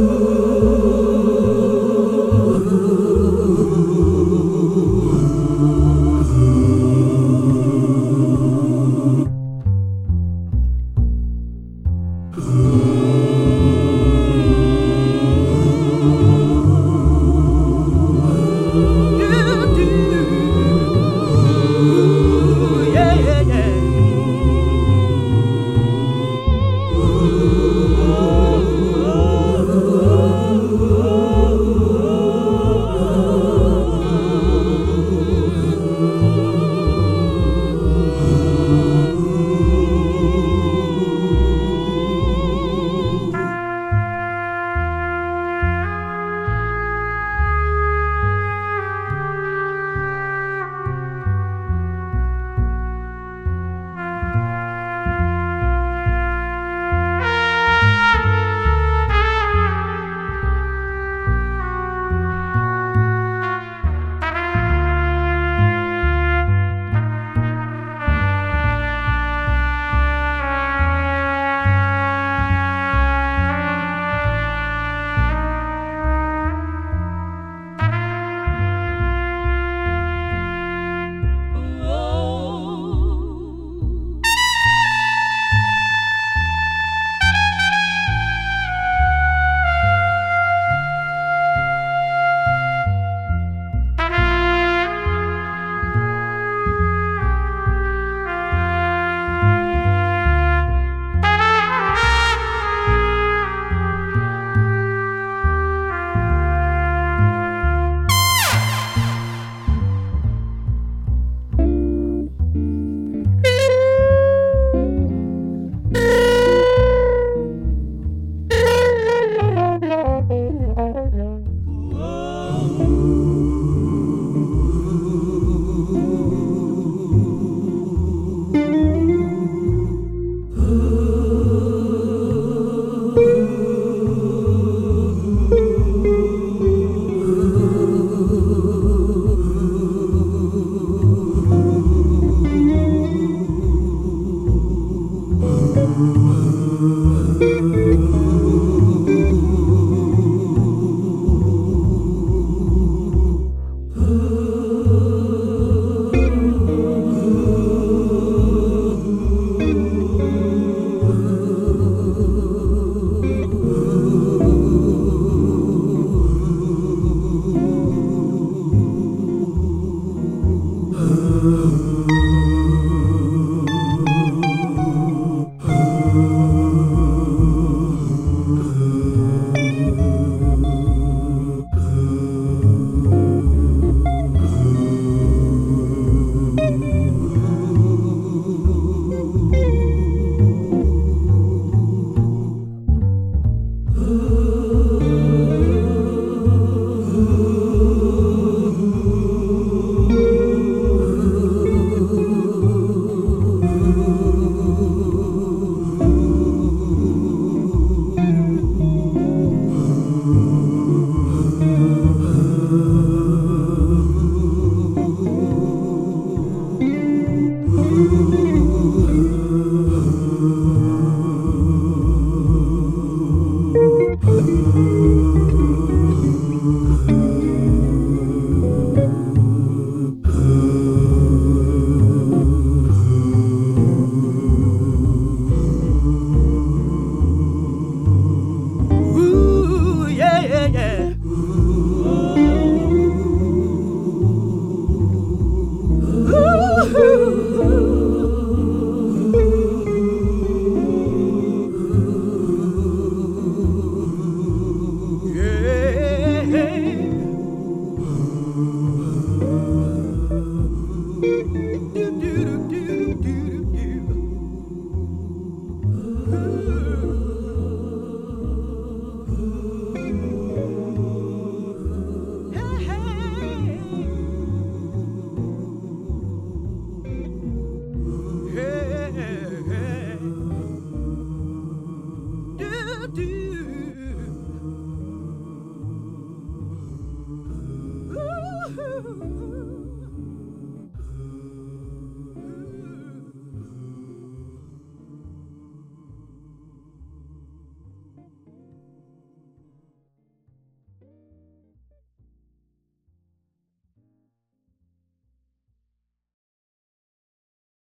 Ooh. Ooh.